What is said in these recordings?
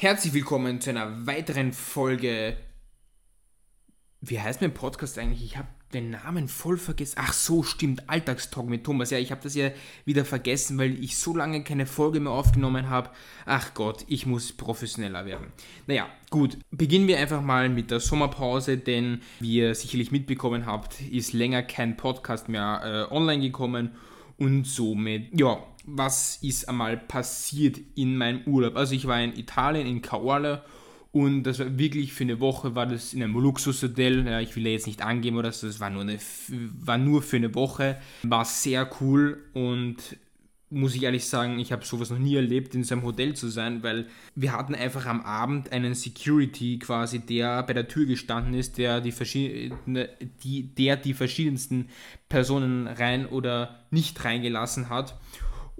Herzlich willkommen zu einer weiteren Folge. Wie heißt mein Podcast eigentlich? Ich habe den Namen voll vergessen. Ach so, stimmt. Alltagstalk mit Thomas. Ja, ich habe das ja wieder vergessen, weil ich so lange keine Folge mehr aufgenommen habe. Ach Gott, ich muss professioneller werden. Naja, gut. Beginnen wir einfach mal mit der Sommerpause, denn wie ihr sicherlich mitbekommen habt, ist länger kein Podcast mehr äh, online gekommen. Und somit, ja, was ist einmal passiert in meinem Urlaub? Also ich war in Italien, in Caorle und das war wirklich für eine Woche, war das in einem Luxushotel. Ja, ich will ja jetzt nicht angeben oder so, das war nur, eine, war nur für eine Woche. War sehr cool und muss ich ehrlich sagen, ich habe sowas noch nie erlebt, in so einem Hotel zu sein, weil wir hatten einfach am Abend einen Security quasi, der bei der Tür gestanden ist, der die, die, der die verschiedensten Personen rein oder nicht reingelassen hat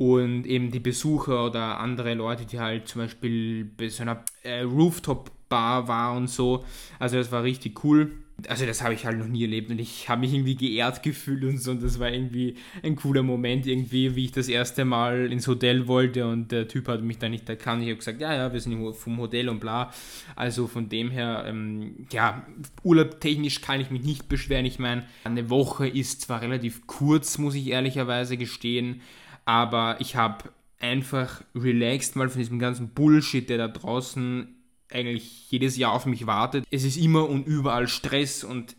und eben die Besucher oder andere Leute, die halt zum Beispiel bei so einer äh, Rooftop-Bar war und so. Also das war richtig cool. Also das habe ich halt noch nie erlebt und ich habe mich irgendwie geehrt gefühlt und so und das war irgendwie ein cooler Moment irgendwie, wie ich das erste Mal ins Hotel wollte und der Typ hat mich da nicht erkannt. Ich habe gesagt, ja, ja, wir sind vom Hotel und bla. Also von dem her, ähm, ja, urlaubtechnisch kann ich mich nicht beschweren. Ich meine, eine Woche ist zwar relativ kurz, muss ich ehrlicherweise gestehen, aber ich habe einfach relaxed mal von diesem ganzen Bullshit, der da draußen eigentlich jedes Jahr auf mich wartet. Es ist immer und überall Stress und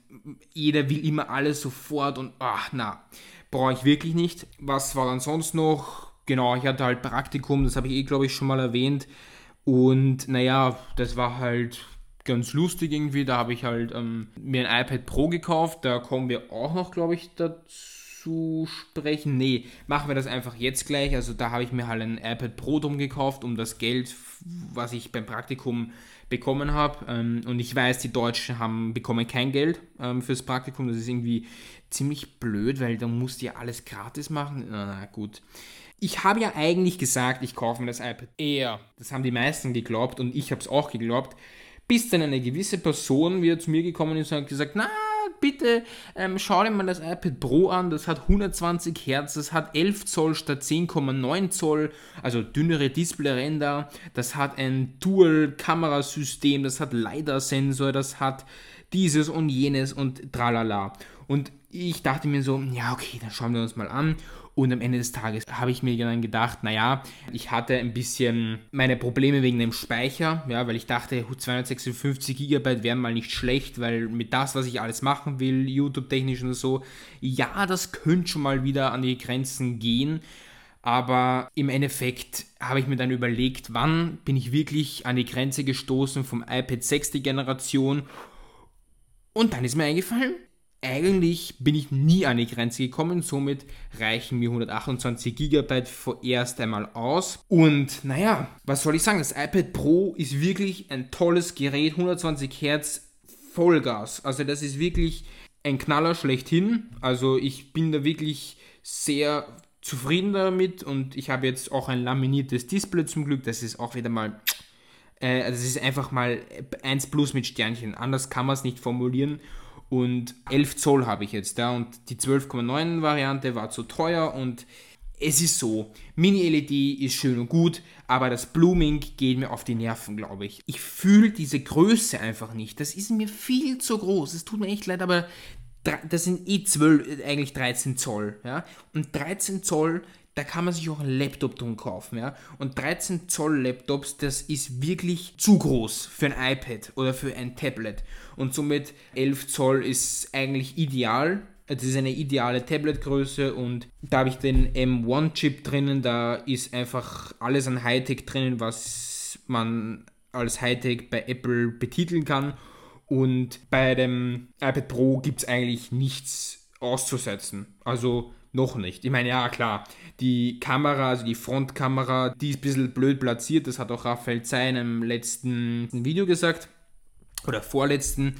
jeder will immer alles sofort und ach na, brauche ich wirklich nicht. Was war dann sonst noch? Genau, ich hatte halt Praktikum, das habe ich eh glaube ich schon mal erwähnt und naja, das war halt ganz lustig irgendwie. Da habe ich halt ähm, mir ein iPad Pro gekauft, da kommen wir auch noch glaube ich dazu zu sprechen. Nee, machen wir das einfach jetzt gleich. Also da habe ich mir halt ein iPad Pro drum gekauft, um das Geld, was ich beim Praktikum bekommen habe. Ähm, und ich weiß, die Deutschen haben bekommen kein Geld ähm, fürs Praktikum. Das ist irgendwie ziemlich blöd, weil da musst du ja alles gratis machen. Na, gut. Ich habe ja eigentlich gesagt, ich kaufe mir das iPad eher. Das haben die meisten geglaubt und ich habe es auch geglaubt. Bis dann eine gewisse Person wieder zu mir gekommen ist und hat gesagt, na, bitte ähm, schau dir mal das iPad Pro an. Das hat 120 Hertz, das hat 11 Zoll statt 10,9 Zoll, also dünnere Displayränder. Das hat ein Dual-Kamerasystem, das hat LiDAR-Sensor, das hat dieses und jenes und tralala. Und ich dachte mir so, ja, okay, dann schauen wir uns mal an. Und am Ende des Tages habe ich mir dann gedacht, naja, ich hatte ein bisschen meine Probleme wegen dem Speicher, ja, weil ich dachte, 256 GB wären mal nicht schlecht, weil mit das, was ich alles machen will, YouTube-technisch und so, ja, das könnte schon mal wieder an die Grenzen gehen. Aber im Endeffekt habe ich mir dann überlegt, wann bin ich wirklich an die Grenze gestoßen vom iPad 6. Generation. Und dann ist mir eingefallen, eigentlich bin ich nie an die Grenze gekommen, somit reichen mir 128 GB vorerst einmal aus. Und naja, was soll ich sagen? Das iPad Pro ist wirklich ein tolles Gerät, 120 Hertz Vollgas. Also das ist wirklich ein Knaller schlechthin. Also ich bin da wirklich sehr zufrieden damit und ich habe jetzt auch ein laminiertes Display zum Glück. Das ist auch wieder mal äh, das ist einfach mal 1 plus mit Sternchen. Anders kann man es nicht formulieren. Und 11 Zoll habe ich jetzt da und die 12,9 Variante war zu teuer und es ist so, Mini-LED ist schön und gut, aber das Blooming geht mir auf die Nerven, glaube ich. Ich fühle diese Größe einfach nicht. Das ist mir viel zu groß. Es tut mir echt leid, aber das sind eh 12, eigentlich 13 Zoll. Ja? Und 13 Zoll da kann man sich auch einen Laptop drum kaufen, ja. Und 13 Zoll Laptops, das ist wirklich zu groß für ein iPad oder für ein Tablet. Und somit 11 Zoll ist eigentlich ideal. Das ist eine ideale Tabletgröße und da habe ich den M1-Chip drinnen. Da ist einfach alles an Hightech drinnen, was man als Hightech bei Apple betiteln kann. Und bei dem iPad Pro gibt es eigentlich nichts auszusetzen. Also noch nicht. Ich meine, ja, klar, die Kamera, also die Frontkamera, die ist ein bisschen blöd platziert. Das hat auch Raphael Zein im letzten Video gesagt. Oder vorletzten.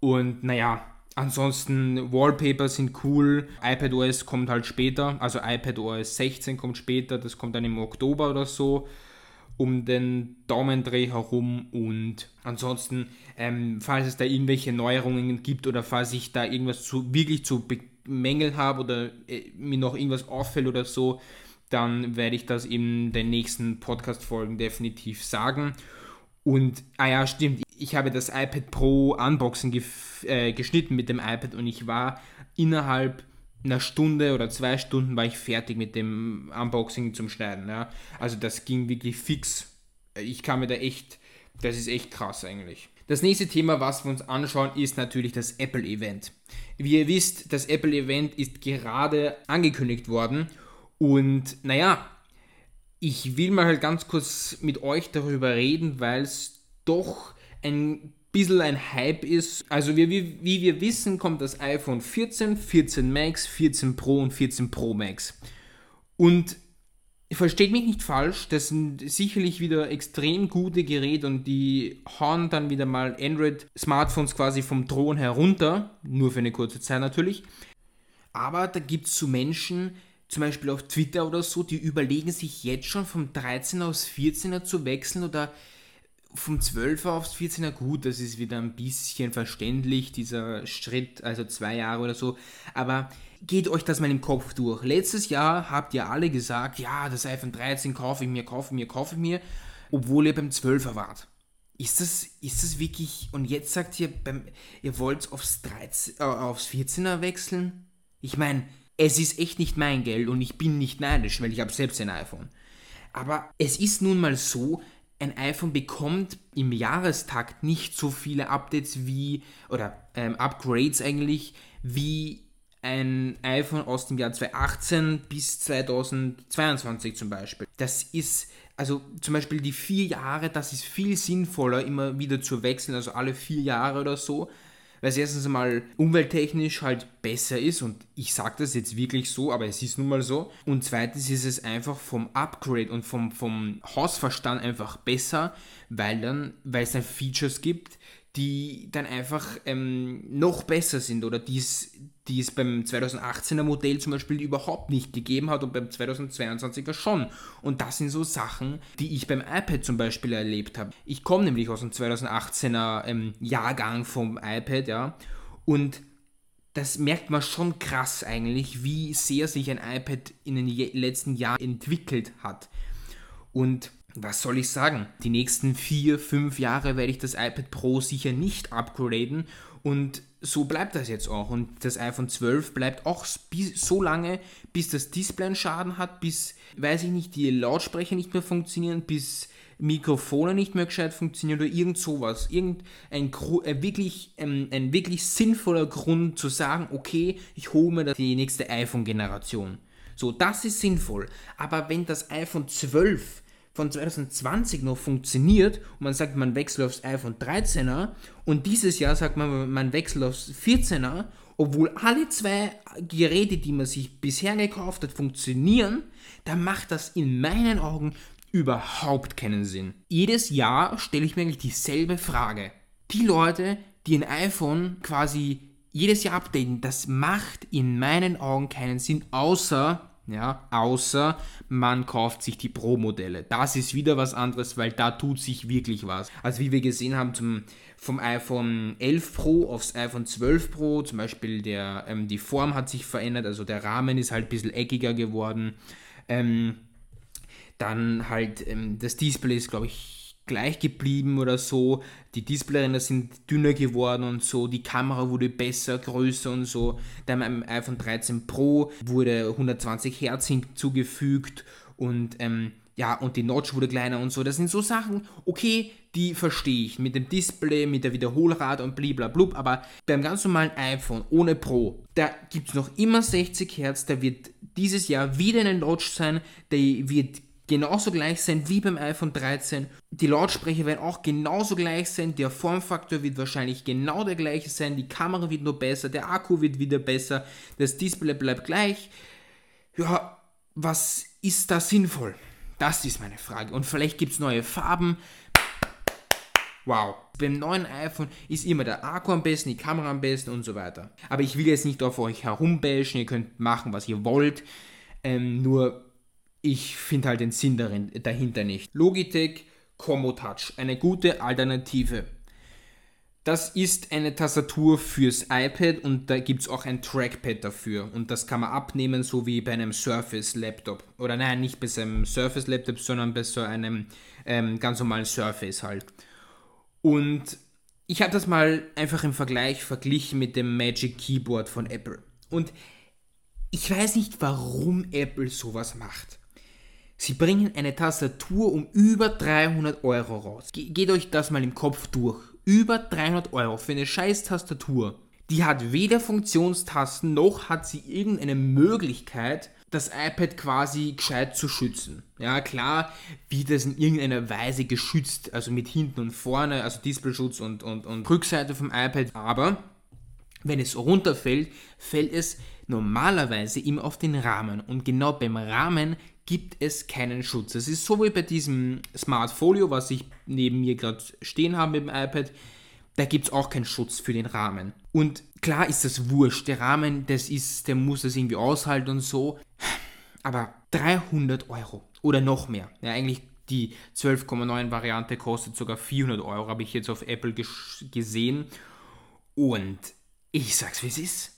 Und naja, ansonsten Wallpaper sind cool. iPadOS kommt halt später. Also iPadOS 16 kommt später. Das kommt dann im Oktober oder so um den Daumendreh herum und ansonsten, ähm, falls es da irgendwelche Neuerungen gibt oder falls ich da irgendwas zu, wirklich zu Mängel habe oder äh, mir noch irgendwas auffällt oder so, dann werde ich das in den nächsten Podcast-Folgen definitiv sagen. Und, ah ja, stimmt, ich habe das iPad Pro Unboxing äh, geschnitten mit dem iPad und ich war innerhalb einer Stunde oder zwei Stunden war ich fertig mit dem Unboxing zum Schneiden. Ja. Also das ging wirklich fix. Ich kann mir da echt, das ist echt krass eigentlich. Das nächste Thema, was wir uns anschauen, ist natürlich das Apple-Event. Wie ihr wisst, das Apple-Event ist gerade angekündigt worden und naja, ich will mal halt ganz kurz mit euch darüber reden, weil es doch ein bisschen ein Hype ist. Also wie, wie, wie, wir wissen, kommt das iPhone 14, 14 Max, 14 Pro und 14 Pro Max. Und versteht mich nicht falsch, das sind sicherlich wieder extrem gute Geräte und die hauen dann wieder mal Android-Smartphones quasi vom Thron herunter, nur für eine kurze Zeit natürlich. Aber da gibt es so Menschen, zum Beispiel auf Twitter oder so, die überlegen sich jetzt schon vom 13er aufs 14er zu wechseln oder vom 12er aufs 14er. Gut, das ist wieder ein bisschen verständlich, dieser Schritt, also zwei Jahre oder so. Aber geht euch das mal im Kopf durch. Letztes Jahr habt ihr alle gesagt, ja, das iPhone 13 kaufe ich mir, kaufe ich mir, kaufe ich mir, obwohl ihr beim 12er wart. Ist das, ist das wirklich, und jetzt sagt ihr, beim, ihr wollt aufs, 13, äh, aufs 14er wechseln? Ich meine, es ist echt nicht mein Geld und ich bin nicht neidisch, weil ich habe selbst ein iPhone. Aber es ist nun mal so, ein iPhone bekommt im Jahrestakt nicht so viele Updates wie, oder ähm, Upgrades eigentlich, wie ein iPhone aus dem Jahr 2018 bis 2022 zum Beispiel. Das ist, also zum Beispiel die vier Jahre, das ist viel sinnvoller, immer wieder zu wechseln, also alle vier Jahre oder so, weil es erstens einmal umwelttechnisch halt besser ist und ich sage das jetzt wirklich so, aber es ist nun mal so. Und zweitens ist es einfach vom Upgrade und vom, vom Hausverstand einfach besser, weil dann, weil es dann Features gibt, die dann einfach ähm, noch besser sind oder die es, beim 2018er Modell zum Beispiel überhaupt nicht gegeben hat und beim 2022er schon. Und das sind so Sachen, die ich beim iPad zum Beispiel erlebt habe. Ich komme nämlich aus dem 2018er ähm, Jahrgang vom iPad, ja, und das merkt man schon krass eigentlich, wie sehr sich ein iPad in den letzten Jahren entwickelt hat. Und was soll ich sagen? Die nächsten vier, fünf Jahre werde ich das iPad Pro sicher nicht upgraden und so bleibt das jetzt auch. Und das iPhone 12 bleibt auch so lange, bis das Display einen Schaden hat, bis, weiß ich nicht, die Lautsprecher nicht mehr funktionieren, bis Mikrofone nicht mehr gescheit funktionieren oder irgend sowas. Irgendein ein wirklich, ähm, ein wirklich sinnvoller Grund zu sagen, okay, ich hole mir die nächste iPhone-Generation. So, das ist sinnvoll. Aber wenn das iPhone 12 von 2020 noch funktioniert und man sagt, man wechselt aufs iPhone 13er und dieses Jahr sagt man, man wechselt aufs 14er, obwohl alle zwei Geräte, die man sich bisher gekauft hat, funktionieren, dann macht das in meinen Augen überhaupt keinen Sinn. Jedes Jahr stelle ich mir eigentlich dieselbe Frage. Die Leute, die ein iPhone quasi jedes Jahr updaten, das macht in meinen Augen keinen Sinn, außer ja, außer man kauft sich die Pro-Modelle. Das ist wieder was anderes, weil da tut sich wirklich was. Also wie wir gesehen haben, zum, vom iPhone 11 Pro aufs iPhone 12 Pro, zum Beispiel der, ähm, die Form hat sich verändert, also der Rahmen ist halt ein bisschen eckiger geworden. Ähm, dann halt ähm, das Display ist, glaube ich, gleich geblieben oder so. Die Displayränder sind dünner geworden und so. Die Kamera wurde besser, größer und so. Dann beim iPhone 13 Pro wurde 120 Hertz hinzugefügt und ähm, ja, und die Notch wurde kleiner und so. Das sind so Sachen, okay, die verstehe ich. Mit dem Display, mit der Wiederholrate und bliblablub. Aber beim ganz normalen iPhone ohne Pro, da gibt es noch immer 60 Hertz. Da wird dieses Jahr wieder eine Notch sein. Der wird genauso gleich sein wie beim iPhone 13. Die Lautsprecher werden auch genauso gleich sein. Der Formfaktor wird wahrscheinlich genau der gleiche sein. Die Kamera wird nur besser. Der Akku wird wieder besser. Das Display bleibt gleich. Ja, was ist da sinnvoll? Das ist meine Frage. Und vielleicht gibt es neue Farben. Wow. Beim neuen iPhone ist immer der Akku am besten, die Kamera am besten und so weiter. Aber ich will jetzt nicht auf euch herumbashen. Ihr könnt machen, was ihr wollt. Ähm, nur ich finde halt den Sinn darin, dahinter nicht. Logitech Combo Touch, eine gute Alternative. Das ist eine Tastatur fürs iPad und da gibt es auch ein Trackpad dafür. Und das kann man abnehmen, so wie bei einem Surface Laptop. Oder nein, nicht bei einem Surface Laptop, sondern bei so einem ähm, ganz normalen Surface halt. Und ich habe das mal einfach im Vergleich verglichen mit dem Magic Keyboard von Apple. Und ich weiß nicht, warum Apple sowas macht. Sie bringen eine Tastatur um über 300 Euro raus. Ge geht euch das mal im Kopf durch. Über 300 Euro für eine scheiß Tastatur. Die hat weder Funktionstasten noch hat sie irgendeine Möglichkeit, das iPad quasi gescheit zu schützen. Ja, klar, wie das in irgendeiner Weise geschützt, also mit hinten und vorne, also Displayschutz und, und, und Rückseite vom iPad, aber wenn es runterfällt, fällt es normalerweise immer auf den Rahmen. Und genau beim Rahmen gibt es keinen Schutz. Es ist so wie bei diesem Smart Folio, was ich neben mir gerade stehen habe mit dem iPad. Da gibt es auch keinen Schutz für den Rahmen. Und klar ist das wurscht. Der Rahmen, das ist, der muss das irgendwie aushalten und so. Aber 300 Euro oder noch mehr. Ja, eigentlich die 12,9 Variante kostet sogar 400 Euro, habe ich jetzt auf Apple gesehen. Und ich sag's wie es ist.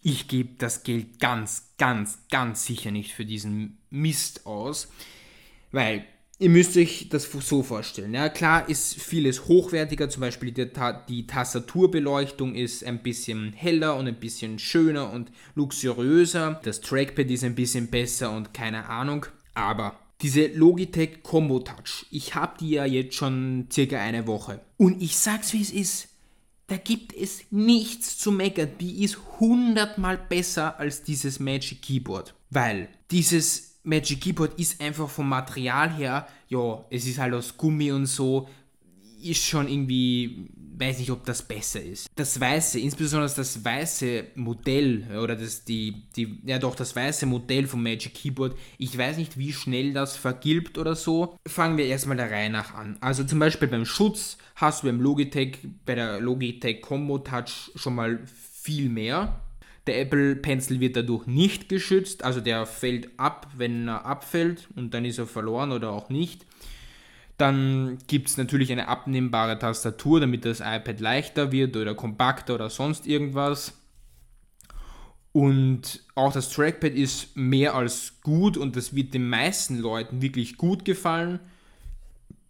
Ich gebe das Geld ganz, ganz, ganz sicher nicht für diesen Mist aus, weil ihr müsst euch das so vorstellen. Ja, klar ist vieles hochwertiger, zum Beispiel die, die Tastaturbeleuchtung ist ein bisschen heller und ein bisschen schöner und luxuriöser. Das Trackpad ist ein bisschen besser und keine Ahnung. Aber diese Logitech Combo Touch, ich habe die ja jetzt schon circa eine Woche. Und ich sag's wie es ist da gibt es nichts zu meckern. Die ist hundertmal besser als dieses Magic Keyboard. Weil dieses Magic Keyboard ist einfach vom Material her, ja, es ist halt aus Gummi und so, ist schon irgendwie, weiß nicht, ob das besser ist. Das weiße, insbesondere das weiße Modell, oder das, die, die, ja doch, das weiße Modell vom Magic Keyboard, ich weiß nicht, wie schnell das vergilbt oder so. Fangen wir erstmal der Reihe nach an. Also zum Beispiel beim Schutz hast du beim Logitech, bei der Logitech Combo Touch schon mal viel mehr. Der Apple Pencil wird dadurch nicht geschützt, also der fällt ab, wenn er abfällt und dann ist er verloren oder auch nicht. Dann gibt es natürlich eine abnehmbare Tastatur, damit das iPad leichter wird oder kompakter oder sonst irgendwas. Und auch das Trackpad ist mehr als gut und das wird den meisten Leuten wirklich gut gefallen.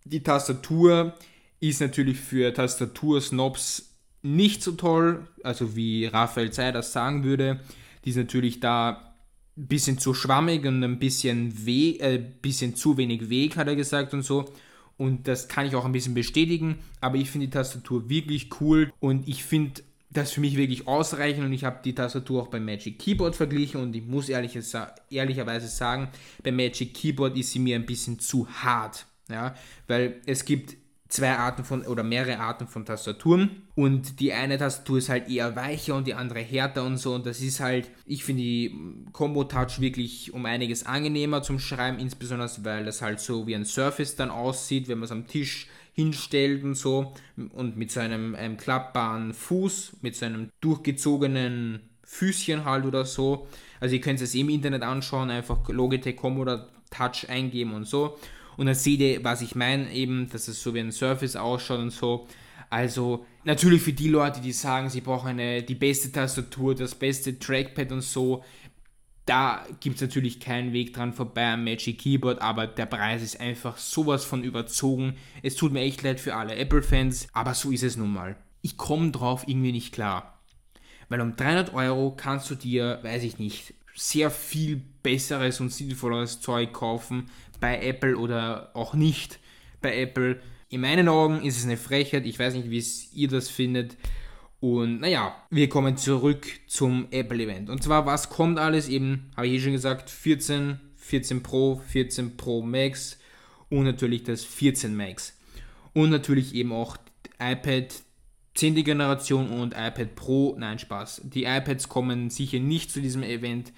Die Tastatur ist natürlich für Tastatursnobs nicht so toll, also wie Raphael Zey das sagen würde. Die ist natürlich da ein bisschen zu schwammig und ein bisschen, weh, äh, bisschen zu wenig Weg, hat er gesagt und so. Und das kann ich auch ein bisschen bestätigen, aber ich finde die Tastatur wirklich cool und ich finde das für mich wirklich ausreichend und ich habe die Tastatur auch beim Magic Keyboard verglichen und ich muss ehrlich, ehrlicherweise sagen, beim Magic Keyboard ist sie mir ein bisschen zu hart, ja, weil es gibt zwei Arten von oder mehrere Arten von Tastaturen. Und die eine Tastatur ist halt eher weicher und die andere härter und so. Und das ist halt, ich finde die Combo Touch wirklich um einiges angenehmer zum Schreiben, insbesondere weil das halt so wie ein Surface dann aussieht, wenn man es am Tisch hinstellt und so. Und mit so einem, einem klappbaren Fuß, mit so einem durchgezogenen Füßchen halt oder so. Also ihr könnt es im Internet anschauen, einfach Logitech Combo Touch eingeben und so und dann seht ihr, was ich meine, eben, dass es so wie ein Surface ausschaut und so. Also natürlich für die Leute, die sagen, sie brauchen eine, die beste Tastatur, das beste Trackpad und so, da gibt es natürlich keinen Weg dran vorbei am Magic Keyboard, aber der Preis ist einfach sowas von überzogen. Es tut mir echt leid für alle Apple-Fans, aber so ist es nun mal. Ich komme drauf irgendwie nicht klar. Weil um 300 Euro kannst du dir, weiß ich nicht, sehr viel besseres und sinnvolleres Zeug kaufen, bei Apple oder auch nicht bei Apple. In meinen Augen ist es eine Frechheit. Ich weiß nicht, wie ihr das findet. Und naja, wir kommen zurück zum Apple-Event. Und zwar, was kommt alles? Eben, habe ich eh schon gesagt, 14, 14 Pro, 14 Pro Max und natürlich das 14 Max. Und natürlich eben auch iPad 10. Generation und iPad Pro. Nein, Spaß. Die iPads kommen sicher nicht zu diesem Event,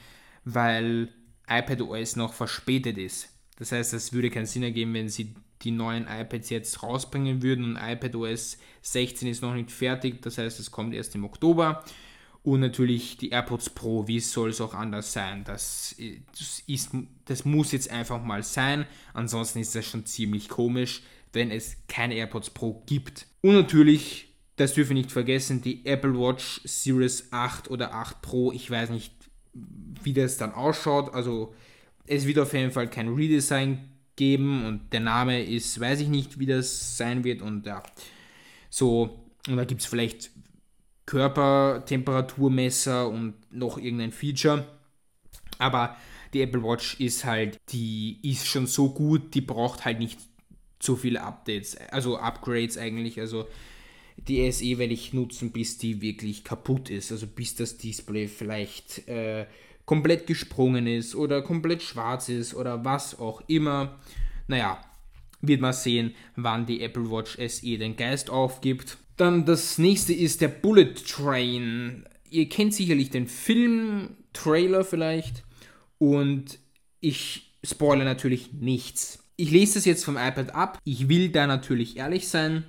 weil iPadOS noch verspätet ist. Das heißt, es würde keinen Sinn ergeben, wenn sie die neuen iPads jetzt rausbringen würden und iPadOS 16 ist noch nicht fertig. Das heißt, es kommt erst im Oktober. Und natürlich die AirPods Pro, wie soll es auch anders sein? Das, das, ist, das muss jetzt einfach mal sein. Ansonsten ist das schon ziemlich komisch, wenn es keine AirPods Pro gibt. Und natürlich, das dürfen wir nicht vergessen, die Apple Watch Series 8 oder 8 Pro. Ich weiß nicht, wie das dann ausschaut. Also es wird auf jeden Fall kein Redesign geben und der Name ist, weiß ich nicht, wie das sein wird und ja, So, und da gibt es vielleicht Körpertemperaturmesser und noch irgendein Feature. Aber die Apple Watch ist halt, die ist schon so gut, die braucht halt nicht so viele Updates, also Upgrades eigentlich. Also die SE werde ich nutzen, bis die wirklich kaputt ist. Also bis das Display vielleicht äh, komplett gesprungen ist oder komplett schwarz ist oder was auch immer. Naja, wird man sehen, wann die Apple Watch SE den Geist aufgibt. Dann das nächste ist der Bullet Train. Ihr kennt sicherlich den Film, Trailer vielleicht. Und ich spoilere natürlich nichts. Ich lese das jetzt vom iPad ab. Ich will da natürlich ehrlich sein.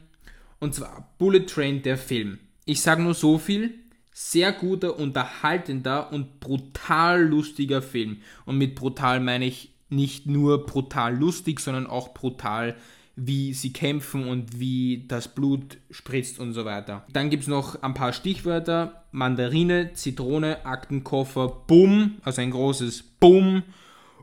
Und zwar Bullet Train, der Film. Ich sage nur so viel. Sehr guter, unterhaltender und brutal lustiger Film. Und mit brutal meine ich nicht nur brutal lustig, sondern auch brutal wie sie kämpfen und wie das Blut spritzt und so weiter. Dann gibt es noch ein paar Stichwörter. Mandarine, Zitrone, Aktenkoffer, Bumm, also ein großes Bumm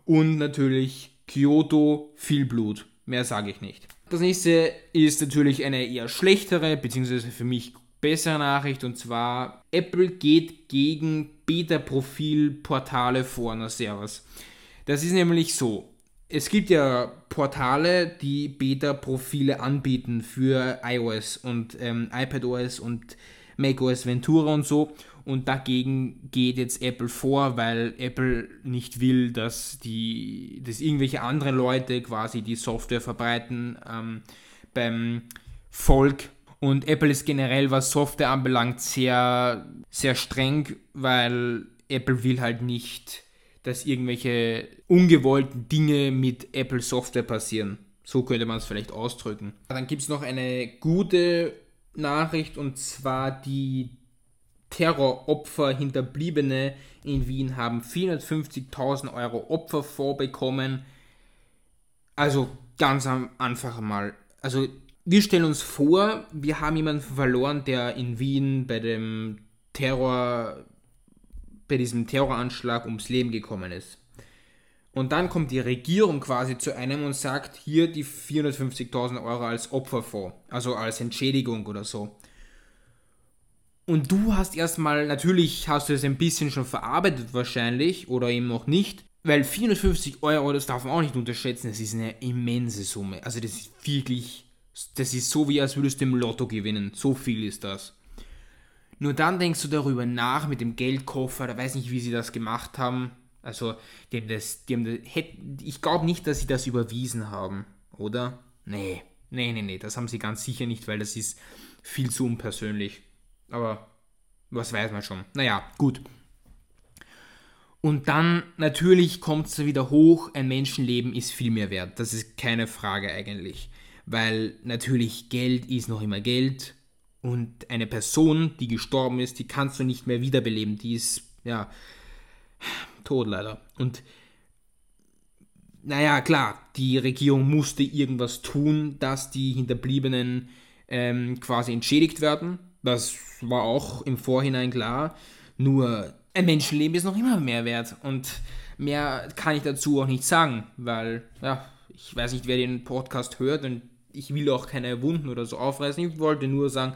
und natürlich Kyoto, viel Blut. Mehr sage ich nicht. Das nächste ist natürlich eine eher schlechtere, beziehungsweise für mich bessere Nachricht und zwar Apple geht gegen Beta-Profil-Portale vor. Na servus. Das ist nämlich so es gibt ja Portale, die Beta-Profile anbieten für iOS und ähm, iPadOS und macOS Ventura und so. Und dagegen geht jetzt Apple vor, weil Apple nicht will, dass, die, dass irgendwelche anderen Leute quasi die Software verbreiten ähm, beim Volk. Und Apple ist generell, was Software anbelangt, sehr, sehr streng, weil Apple will halt nicht dass irgendwelche ungewollten Dinge mit Apple Software passieren. So könnte man es vielleicht ausdrücken. Dann gibt es noch eine gute Nachricht und zwar die Terroropfer Hinterbliebene in Wien haben 450.000 Euro Opfer vorbekommen. Also ganz am Anfang mal. Also wir stellen uns vor, wir haben jemanden verloren, der in Wien bei dem Terror bei diesem Terroranschlag ums Leben gekommen ist. Und dann kommt die Regierung quasi zu einem und sagt, hier die 450.000 Euro als Opferfonds, also als Entschädigung oder so. Und du hast erstmal, natürlich hast du es ein bisschen schon verarbeitet wahrscheinlich oder eben noch nicht, weil 450 Euro, das darf man auch nicht unterschätzen, das ist eine immense Summe. Also das ist wirklich, das ist so wie als würdest du im Lotto gewinnen. So viel ist das. Nur dann denkst du darüber nach mit dem Geldkoffer, da weiß nicht, wie sie das gemacht haben. Also, die haben das, die haben das, ich glaube nicht, dass sie das überwiesen haben, oder? Nee, nee, nee, nee, das haben sie ganz sicher nicht, weil das ist viel zu unpersönlich. Aber was weiß man schon. Naja, gut. Und dann natürlich kommt es wieder hoch, ein Menschenleben ist viel mehr wert. Das ist keine Frage eigentlich. Weil natürlich Geld ist noch immer Geld und eine Person, die gestorben ist, die kannst du nicht mehr wiederbeleben. Die ist, ja, tot leider. Und naja, klar, die Regierung musste irgendwas tun, dass die Hinterbliebenen ähm, quasi entschädigt werden. Das war auch im Vorhinein klar. Nur ein Menschenleben ist noch immer mehr wert. Und mehr kann ich dazu auch nicht sagen, weil, ja, ich weiß nicht, wer den Podcast hört und ich will auch keine Wunden oder so aufreißen. Ich wollte nur sagen,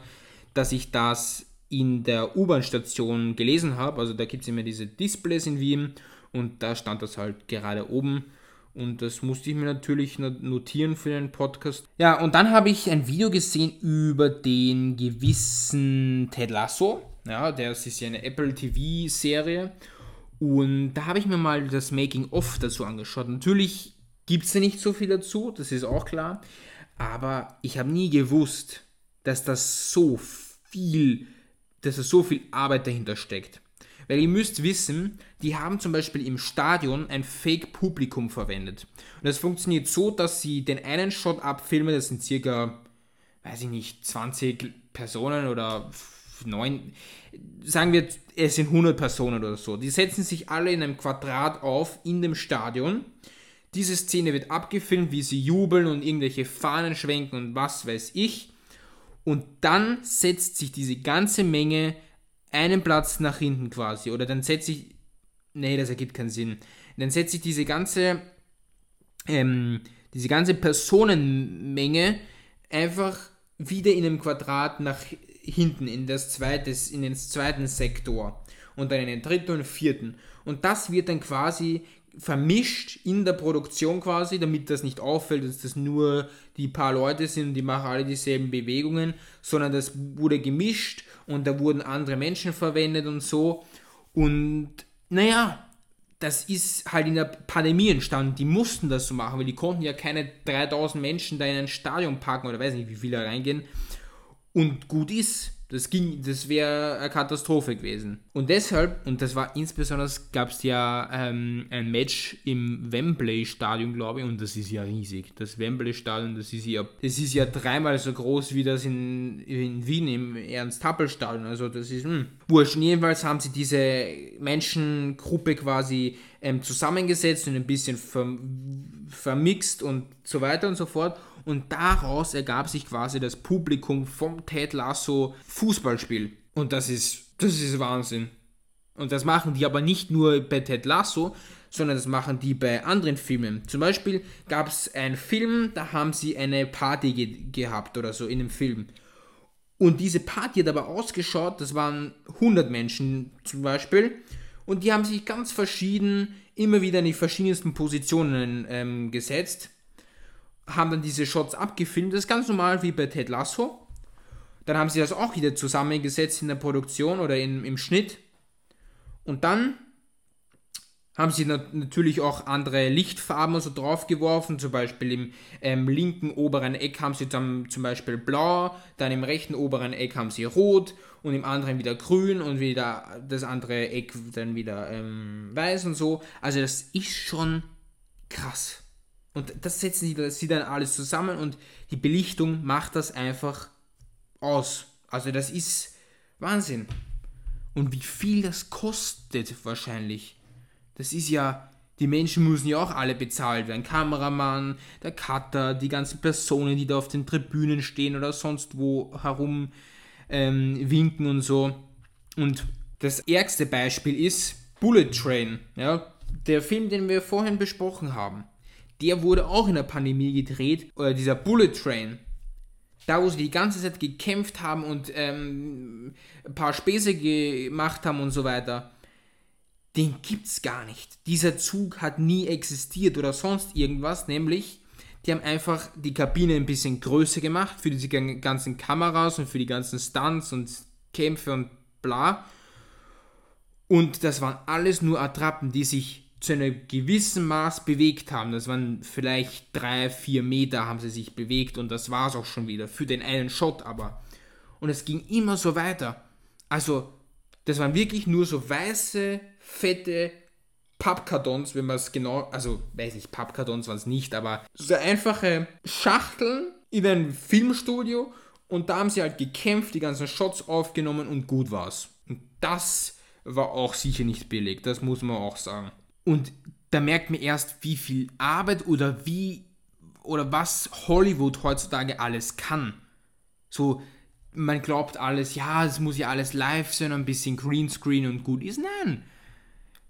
dass ich das in der U-Bahn-Station gelesen habe. Also da gibt es immer diese Displays in Wien und da stand das halt gerade oben. Und das musste ich mir natürlich notieren für den Podcast. Ja, und dann habe ich ein Video gesehen über den gewissen Ted Lasso. Ja, das ist ja eine Apple TV-Serie. Und da habe ich mir mal das Making-of dazu angeschaut. Natürlich gibt es nicht so viel dazu, das ist auch klar. Aber ich habe nie gewusst, dass das so viel, dass da so viel Arbeit dahinter steckt. Weil ihr müsst wissen, die haben zum Beispiel im Stadion ein Fake-Publikum verwendet. Und das funktioniert so, dass sie den einen Shot abfilmen, das sind circa, weiß ich nicht, 20 Personen oder 9, sagen wir, es sind 100 Personen oder so. Die setzen sich alle in einem Quadrat auf in dem Stadion. Diese Szene wird abgefilmt, wie sie jubeln und irgendwelche Fahnen schwenken und was weiß ich. Und dann setzt sich diese ganze Menge einen Platz nach hinten quasi. Oder dann setzt sich. Nee, das ergibt keinen Sinn. Dann setzt sich diese ganze. Ähm, diese ganze Personenmenge einfach wieder in einem Quadrat nach hinten in das zweite, in den zweiten Sektor und dann in den dritten und vierten. Und das wird dann quasi vermischt in der Produktion quasi, damit das nicht auffällt, dass das nur die paar Leute sind und die machen alle dieselben Bewegungen, sondern das wurde gemischt und da wurden andere Menschen verwendet und so. Und naja, das ist halt in der Pandemie entstanden. Die mussten das so machen, weil die konnten ja keine 3000 Menschen da in ein Stadion packen oder weiß nicht, wie viele reingehen. Und gut ist, das ging, das wäre eine Katastrophe gewesen. Und deshalb, und das war insbesondere, gab es ja ähm, ein Match im Wembley-Stadion, glaube ich, und das ist ja riesig. Das Wembley-Stadion, das ist ja, das ist ja dreimal so groß wie das in, in Wien im Ernst-Happel-Stadion. Also das ist, mh, hm, wurscht. Jedenfalls haben sie diese Menschengruppe quasi ähm, zusammengesetzt und ein bisschen vermixt und so weiter und so fort. Und daraus ergab sich quasi das Publikum vom Ted Lasso Fußballspiel. Und das ist, das ist Wahnsinn. Und das machen die aber nicht nur bei Ted Lasso, sondern das machen die bei anderen Filmen. Zum Beispiel gab es einen Film, da haben sie eine Party ge gehabt oder so in dem Film. Und diese Party hat aber ausgeschaut, das waren 100 Menschen zum Beispiel. Und die haben sich ganz verschieden, immer wieder in die verschiedensten Positionen ähm, gesetzt haben dann diese Shots abgefilmt. Das ist ganz normal wie bei Ted Lasso. Dann haben sie das auch wieder zusammengesetzt in der Produktion oder in, im Schnitt. Und dann haben sie natürlich auch andere Lichtfarben so draufgeworfen. Zum Beispiel im ähm, linken oberen Eck haben sie dann zum Beispiel blau, dann im rechten oberen Eck haben sie rot und im anderen wieder grün und wieder das andere Eck dann wieder ähm, weiß und so. Also das ist schon krass. Und das setzen sie dann alles zusammen und die Belichtung macht das einfach aus. Also das ist Wahnsinn. Und wie viel das kostet wahrscheinlich. Das ist ja, die Menschen müssen ja auch alle bezahlt werden. Kameramann, der Cutter, die ganzen Personen, die da auf den Tribünen stehen oder sonst wo herum ähm, winken und so. Und das ärgste Beispiel ist Bullet Train. Ja, der Film, den wir vorhin besprochen haben der wurde auch in der Pandemie gedreht, oder dieser Bullet Train. Da, wo sie die ganze Zeit gekämpft haben und ähm, ein paar Späße gemacht haben und so weiter. Den gibt's gar nicht. Dieser Zug hat nie existiert oder sonst irgendwas, nämlich die haben einfach die Kabine ein bisschen größer gemacht für diese ganzen Kameras und für die ganzen Stunts und Kämpfe und bla. Und das waren alles nur Attrappen, die sich zu einem gewissen Maß bewegt haben. Das waren vielleicht drei, vier Meter haben sie sich bewegt und das war es auch schon wieder für den einen Shot aber. Und es ging immer so weiter. Also, das waren wirklich nur so weiße, fette Pappkartons, wenn man es genau, also weiß ich, Pappkartons waren es nicht, aber so einfache Schachteln in einem Filmstudio und da haben sie halt gekämpft, die ganzen Shots aufgenommen und gut war's. Und das war auch sicher nicht billig, das muss man auch sagen. Und da merkt man erst, wie viel Arbeit oder wie oder was Hollywood heutzutage alles kann. So, man glaubt alles, ja, es muss ja alles live sein, ein bisschen Greenscreen und gut ist. Nein,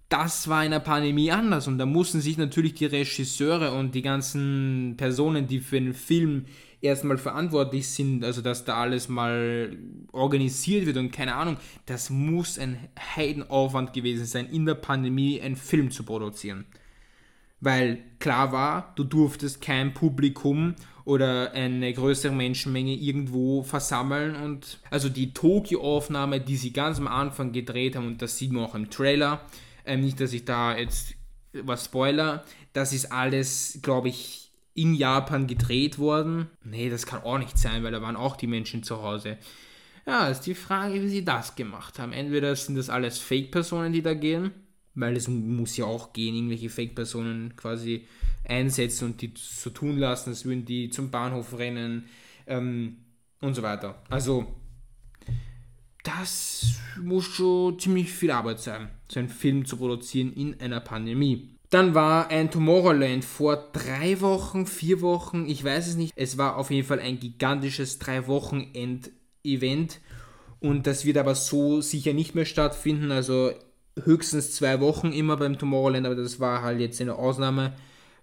das war in der Pandemie anders und da mussten sich natürlich die Regisseure und die ganzen Personen, die für den Film erstmal verantwortlich sind, also dass da alles mal organisiert wird und keine Ahnung, das muss ein Heidenaufwand gewesen sein, in der Pandemie einen Film zu produzieren. Weil klar war, du durftest kein Publikum oder eine größere Menschenmenge irgendwo versammeln und also die Tokio-Aufnahme, die sie ganz am Anfang gedreht haben und das sieht man auch im Trailer, ähm, nicht, dass ich da jetzt was spoiler, das ist alles, glaube ich, in Japan gedreht worden? Nee, das kann auch nicht sein, weil da waren auch die Menschen zu Hause. Ja, ist die Frage, wie sie das gemacht haben. Entweder sind das alles Fake-Personen, die da gehen, weil es muss ja auch gehen, irgendwelche Fake-Personen quasi einsetzen und die so tun lassen, als würden die zum Bahnhof rennen ähm, und so weiter. Also, das muss schon ziemlich viel Arbeit sein, so einen Film zu produzieren in einer Pandemie. Dann war ein Tomorrowland vor drei Wochen, vier Wochen, ich weiß es nicht. Es war auf jeden Fall ein gigantisches drei Wochen End-Event und das wird aber so sicher nicht mehr stattfinden. Also höchstens zwei Wochen immer beim Tomorrowland, aber das war halt jetzt eine Ausnahme,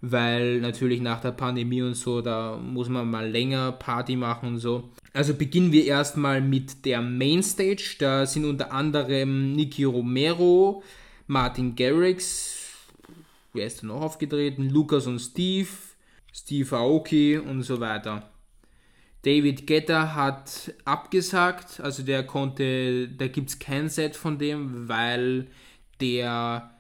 weil natürlich nach der Pandemie und so, da muss man mal länger Party machen und so. Also beginnen wir erstmal mit der Mainstage. Da sind unter anderem Nicky Romero, Martin Garrix, wer ist da noch aufgetreten? Lukas und Steve, Steve Aoki und so weiter. David Guetta hat abgesagt, also der konnte, da gibt es kein Set von dem, weil der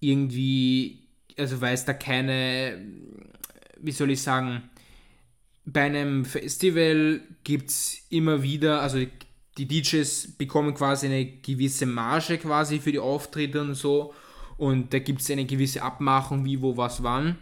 irgendwie, also weil es da keine, wie soll ich sagen, bei einem Festival gibt es immer wieder, also die DJs bekommen quasi eine gewisse Marge quasi für die Auftritte und so und da gibt es eine gewisse Abmachung, wie, wo, was, wann.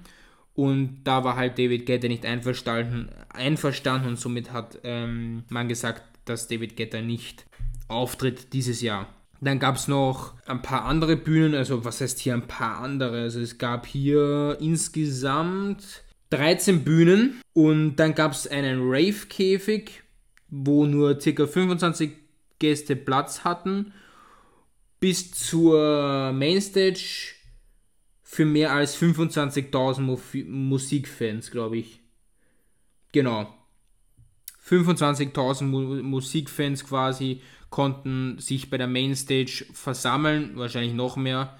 Und da war halt David Guetta nicht einverstanden, einverstanden und somit hat ähm, man gesagt, dass David Guetta nicht auftritt dieses Jahr. Dann gab es noch ein paar andere Bühnen, also was heißt hier ein paar andere? Also es gab hier insgesamt 13 Bühnen und dann gab es einen Rave-Käfig, wo nur ca. 25 Gäste Platz hatten, bis zur Mainstage für mehr als 25.000 Musikfans, glaube ich. Genau. 25.000 Mu Musikfans quasi konnten sich bei der Mainstage versammeln, wahrscheinlich noch mehr,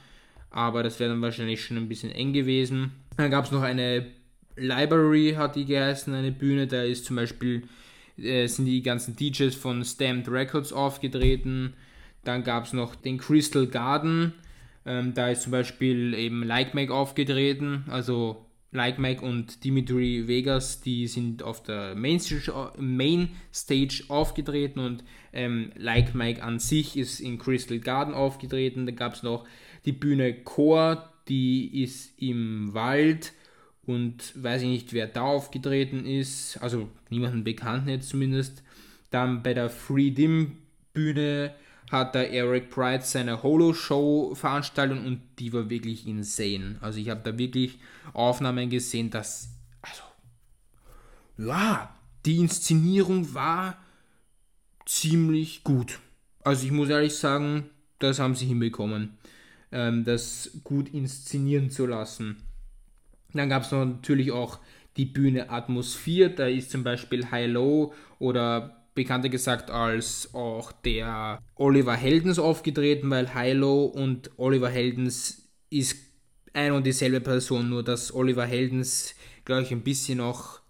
aber das wäre dann wahrscheinlich schon ein bisschen eng gewesen. Dann gab es noch eine Library, hat die geheißen, eine Bühne, da ist zum Beispiel, äh, sind die ganzen DJs von Stamped Records aufgetreten. Dann gab es noch den Crystal Garden, ähm, da ist zum Beispiel eben Like Mike aufgetreten, also Like Mike und Dimitri Vegas, die sind auf der Main Stage, Main Stage aufgetreten und ähm, Like Mike an sich ist in Crystal Garden aufgetreten. Da gab es noch die Bühne Core, die ist im Wald und weiß ich nicht, wer da aufgetreten ist, also niemanden bekannten jetzt zumindest. Dann bei der Freedom Bühne hat der Eric Pride seine Holo-Show veranstaltet und die war wirklich insane. Also ich habe da wirklich Aufnahmen gesehen, dass, also, ja, die Inszenierung war ziemlich gut. Also ich muss ehrlich sagen, das haben sie hinbekommen, ähm, das gut inszenieren zu lassen. Dann gab es natürlich auch die Bühne Atmosphäre, da ist zum Beispiel High Low oder bekannter gesagt als auch der Oliver Heldens aufgetreten, weil Hilo und Oliver Heldens ist ein und dieselbe Person, nur dass Oliver Heldens, glaube ich, ein bisschen noch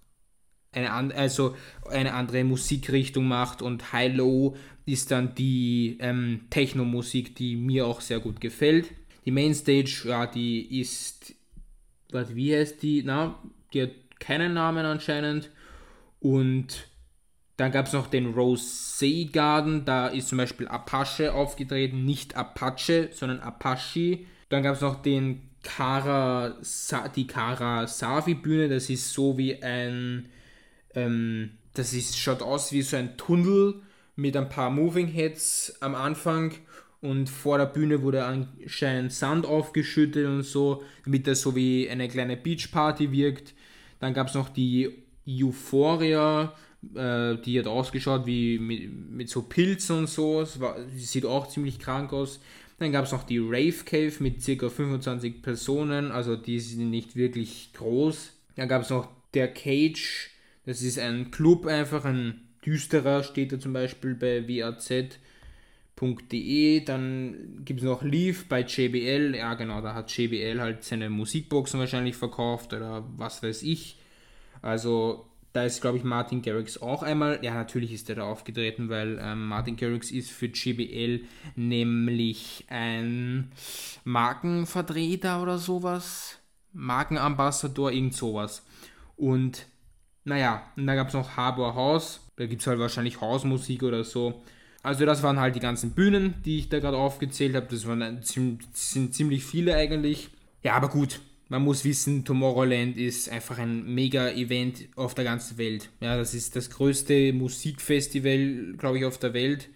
eine, also eine andere Musikrichtung macht und Hilo ist dann die ähm, Techno-Musik, die mir auch sehr gut gefällt. Die Mainstage, ja, die ist, was, wie heißt die? Na, die hat keinen Namen anscheinend und dann gab es noch den Rose Garden, da ist zum Beispiel Apache aufgetreten, nicht Apache, sondern Apache. Dann gab es noch den Kara, die Kara Savi Bühne, das ist so wie ein, ähm, das ist, schaut aus wie so ein Tunnel mit ein paar Moving Heads am Anfang. Und vor der Bühne wurde anscheinend Sand aufgeschüttet und so, damit das so wie eine kleine Beachparty wirkt. Dann gab es noch die Euphoria, äh, die hat ausgeschaut wie mit, mit so Pilzen und so. Es war, sieht auch ziemlich krank aus. Dann gab es noch die Rave Cave mit ca. 25 Personen, also die sind nicht wirklich groß. Dann gab es noch der Cage, das ist ein Club einfach, ein düsterer, steht da zum Beispiel bei waz.de. Dann gibt es noch Leaf bei JBL, ja genau, da hat JBL halt seine Musikboxen wahrscheinlich verkauft oder was weiß ich. Also da ist, glaube ich, Martin Garrix auch einmal. Ja, natürlich ist er da aufgetreten, weil ähm, Martin Garrix ist für GBL nämlich ein Markenvertreter oder sowas. Markenambassador, irgend sowas. Und naja, und dann gab es noch Harbor House. Da gibt es halt wahrscheinlich Hausmusik oder so. Also das waren halt die ganzen Bühnen, die ich da gerade aufgezählt habe. Das waren, sind ziemlich viele eigentlich. Ja, aber gut, man muss wissen, Tomorrowland ist einfach ein Mega-Event auf der ganzen Welt. Ja, das ist das größte Musikfestival, glaube ich, auf der Welt.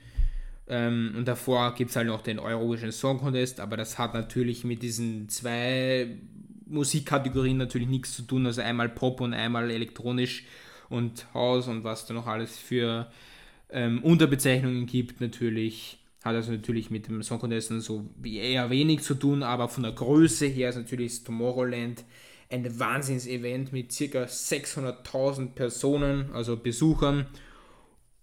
Ähm, und davor gibt es halt noch den Eurovision Song Contest, aber das hat natürlich mit diesen zwei Musikkategorien natürlich nichts zu tun. Also einmal Pop und einmal elektronisch und House und was da noch alles für ähm, Unterbezeichnungen gibt, natürlich. Hat also natürlich mit dem Song Contest so eher wenig zu tun, aber von der Größe her ist natürlich Tomorrowland ein Wahnsinns-Event mit ca. 600.000 Personen, also Besuchern.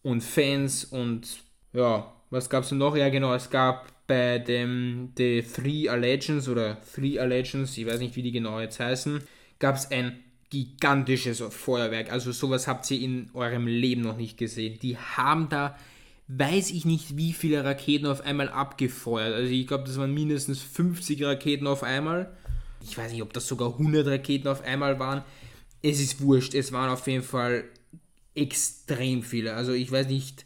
und Fans und ja, was gab es noch? Ja, genau, es gab bei dem The Three Allegiance oder Three Allegiance, ich weiß nicht, wie die genau jetzt heißen, gab es ein gigantisches Feuerwerk. Also sowas habt ihr in eurem Leben noch nicht gesehen. Die haben da, weiß ich nicht, wie viele Raketen auf einmal abgefeuert. Also ich glaube, das waren mindestens 50 Raketen auf einmal. Ich weiß nicht, ob das sogar 100 Raketen auf einmal waren. Es ist wurscht. Es waren auf jeden Fall extrem viele. Also ich weiß nicht,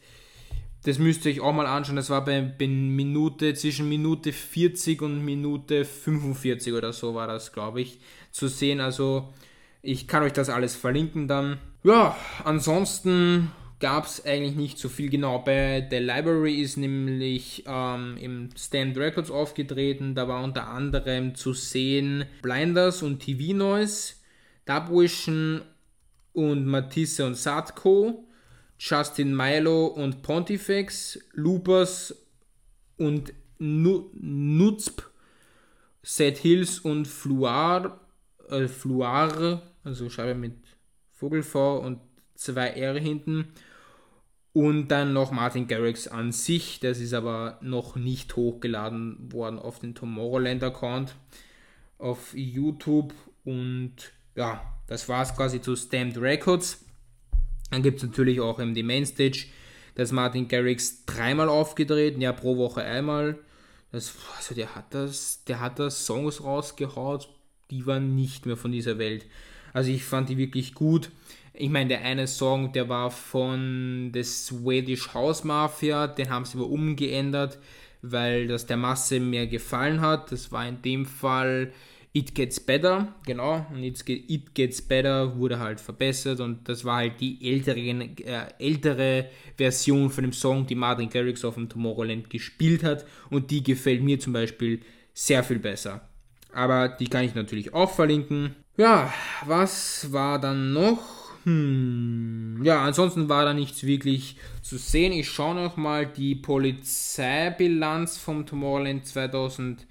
das müsst ihr euch auch mal anschauen. Das war bei, bei Minute, zwischen Minute 40 und Minute 45 oder so war das, glaube ich, zu sehen. Also ich kann euch das alles verlinken dann. Ja, ansonsten gab es eigentlich nicht so viel. Genau, bei The Library ist nämlich ähm, im Stand Records aufgetreten. Da war unter anderem zu sehen Blinders und TV Noise, Dubvision und Matisse und Sadko. Justin Milo und Pontifex, Loopers und Nutzp, Seth Hills und Fluar, äh, Fluar, also schreibe mit Vogel V und zwei R hinten. Und dann noch Martin Garrix an sich, das ist aber noch nicht hochgeladen worden auf den Tomorrowland-Account auf YouTube. Und ja, das war es quasi zu Stamped Records. Dann gibt es natürlich auch eben die Mainstage. Da Martin Garrix dreimal aufgedreht, ja pro Woche einmal. Das, also der hat das, der hat da Songs rausgehaut, die waren nicht mehr von dieser Welt. Also ich fand die wirklich gut. Ich meine, der eine Song, der war von The Swedish House Mafia, den haben sie aber umgeändert, weil das der Masse mehr gefallen hat. Das war in dem Fall It Gets Better, genau, und It, It Gets Better wurde halt verbessert und das war halt die ältere, äh, ältere Version von dem Song, die Martin Garrix auf dem Tomorrowland gespielt hat und die gefällt mir zum Beispiel sehr viel besser. Aber die kann ich natürlich auch verlinken. Ja, was war dann noch? Hm, ja, ansonsten war da nichts wirklich zu sehen. Ich schaue noch mal die Polizeibilanz vom Tomorrowland 2000.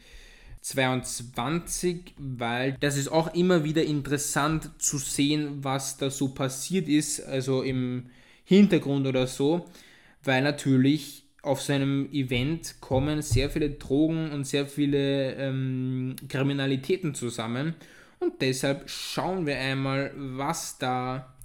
22, weil das ist auch immer wieder interessant zu sehen, was da so passiert ist, also im Hintergrund oder so, weil natürlich auf seinem Event kommen sehr viele Drogen und sehr viele ähm, Kriminalitäten zusammen und deshalb schauen wir einmal, was da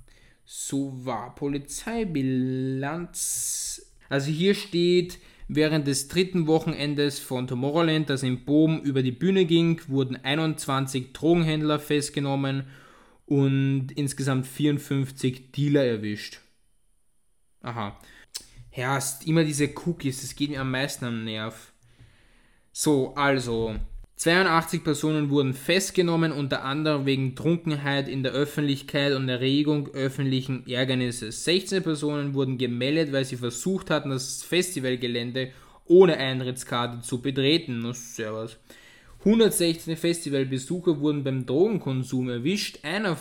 so war. Polizeibilanz. Also hier steht Während des dritten Wochenendes von Tomorrowland, das in Boom über die Bühne ging, wurden 21 Drogenhändler festgenommen und insgesamt 54 Dealer erwischt. Aha. Ja, immer diese Cookies, das geht mir am meisten am Nerv. So, also, 82 Personen wurden festgenommen, unter anderem wegen Trunkenheit in der Öffentlichkeit und Erregung öffentlichen Ärgernisses. 16 Personen wurden gemeldet, weil sie versucht hatten, das Festivalgelände ohne Eintrittskarte zu betreten. Na, servus. 116 Festivalbesucher wurden beim Drogenkonsum erwischt. Einer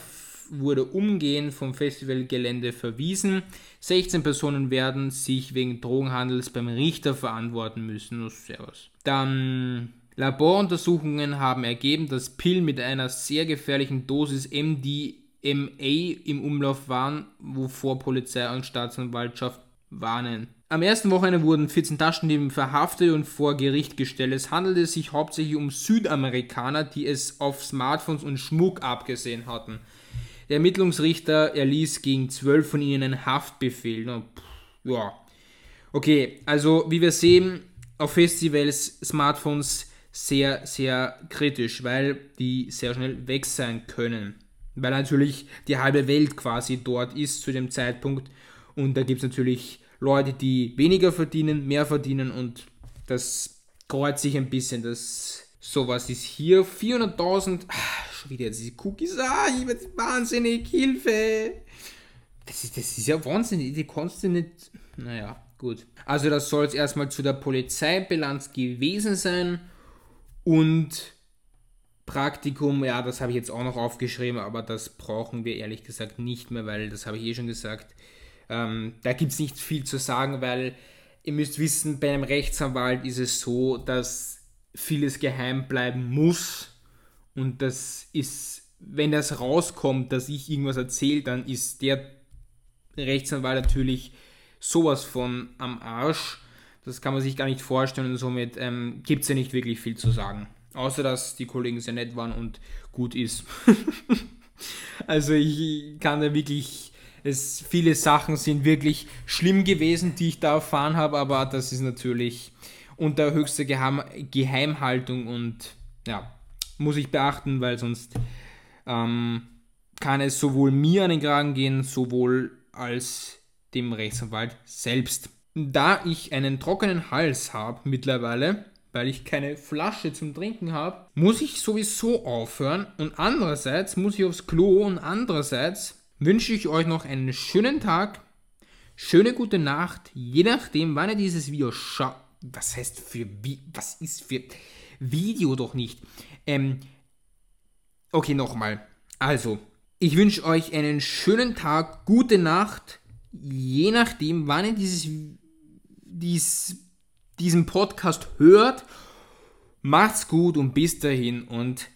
wurde umgehend vom Festivalgelände verwiesen. 16 Personen werden sich wegen Drogenhandels beim Richter verantworten müssen. Na, servus. Dann Laboruntersuchungen haben ergeben, dass Pillen mit einer sehr gefährlichen Dosis MDMA im Umlauf waren, wovor Polizei und Staatsanwaltschaft warnen. Am ersten Wochenende wurden 14 Taschendieben verhaftet und vor Gericht gestellt. Es handelte sich hauptsächlich um Südamerikaner, die es auf Smartphones und Schmuck abgesehen hatten. Der Ermittlungsrichter erließ gegen zwölf von ihnen einen Haftbefehl. Ja. Okay, also wie wir sehen, auf Festivals Smartphones sehr, sehr kritisch, weil die sehr schnell weg sein können. Weil natürlich die halbe Welt quasi dort ist zu dem Zeitpunkt. Und da gibt es natürlich Leute, die weniger verdienen, mehr verdienen und das kreuzt sich ein bisschen. Das sowas ist hier 400.000. Ah, schon wieder diese Cookies. Ah, ich werde wahnsinnig. Hilfe. Das ist, das ist ja wahnsinnig. Die kannst du nicht. Naja, gut. Also, das soll es erstmal zu der Polizeibilanz gewesen sein. Und Praktikum, ja, das habe ich jetzt auch noch aufgeschrieben, aber das brauchen wir ehrlich gesagt nicht mehr, weil das habe ich eh schon gesagt. Ähm, da gibt es nicht viel zu sagen, weil ihr müsst wissen, bei einem Rechtsanwalt ist es so, dass vieles geheim bleiben muss. Und das ist, wenn das rauskommt, dass ich irgendwas erzähle, dann ist der Rechtsanwalt natürlich sowas von am Arsch. Das kann man sich gar nicht vorstellen und somit ähm, gibt es ja nicht wirklich viel zu sagen. Außer dass die Kollegen sehr nett waren und gut ist. also ich kann da wirklich, es, viele Sachen sind wirklich schlimm gewesen, die ich da erfahren habe, aber das ist natürlich unter höchster Geheim Geheimhaltung und ja, muss ich beachten, weil sonst ähm, kann es sowohl mir an den Kragen gehen, sowohl als dem Rechtsanwalt selbst. Da ich einen trockenen Hals habe mittlerweile, weil ich keine Flasche zum Trinken habe, muss ich sowieso aufhören und andererseits muss ich aufs Klo und andererseits wünsche ich euch noch einen schönen Tag, schöne gute Nacht, je nachdem, wann ihr dieses Video schaut. Was heißt für wie? Was ist für Video doch nicht? Ähm, okay, nochmal. Also, ich wünsche euch einen schönen Tag, gute Nacht, je nachdem, wann ihr dieses, dies, diesen Podcast hört. Macht's gut und bis dahin und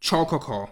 ciao, Kakao.